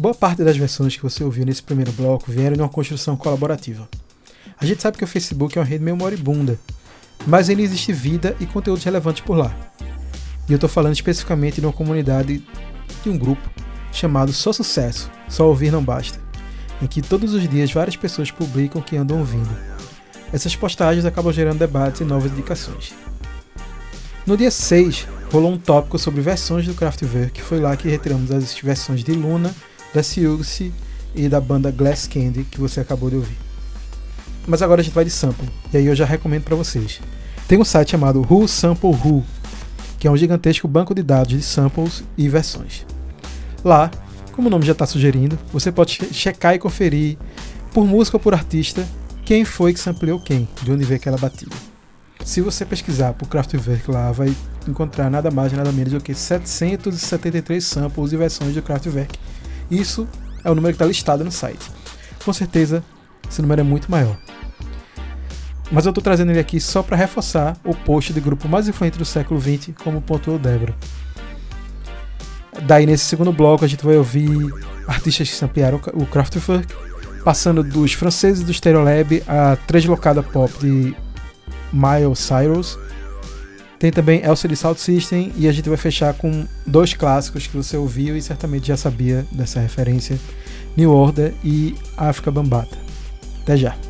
Boa parte das versões que você ouviu nesse primeiro bloco vieram de uma construção colaborativa. A gente sabe que o Facebook é uma rede meio moribunda, mas ainda existe vida e conteúdos relevantes por lá. E eu estou falando especificamente de uma comunidade, de um grupo, chamado Só Sucesso, Só Ouvir Não Basta, em que todos os dias várias pessoas publicam que andam ouvindo. Essas postagens acabam gerando debates e novas indicações. No dia 6, rolou um tópico sobre versões do Kraftwerk, que foi lá que retiramos as versões de Luna, da Siouxsie e da banda Glass Candy que você acabou de ouvir. Mas agora a gente vai de sample, e aí eu já recomendo para vocês. Tem um site chamado Who Sample Who, que é um gigantesco banco de dados de samples e versões. Lá, como o nome já está sugerindo, você pode checar e conferir, por música ou por artista, quem foi que sampleou quem, de onde veio aquela batida. Se você pesquisar por Kraftwerk lá, vai encontrar nada mais nada menos do que 773 samples e versões do Kraftwerk. Isso é o número que está listado no site. Com certeza, esse número é muito maior. Mas eu estou trazendo ele aqui só para reforçar o post do grupo mais influente do século XX, como pontuou Débora. Daí, nesse segundo bloco, a gente vai ouvir artistas que samplearam o Kraftwerk, passando dos franceses do Stereolab a deslocada pop de Miles Cyrus. Tem também LCD Sound System e a gente vai fechar com dois clássicos que você ouviu e certamente já sabia dessa referência: New Order e África Bambata. Até já!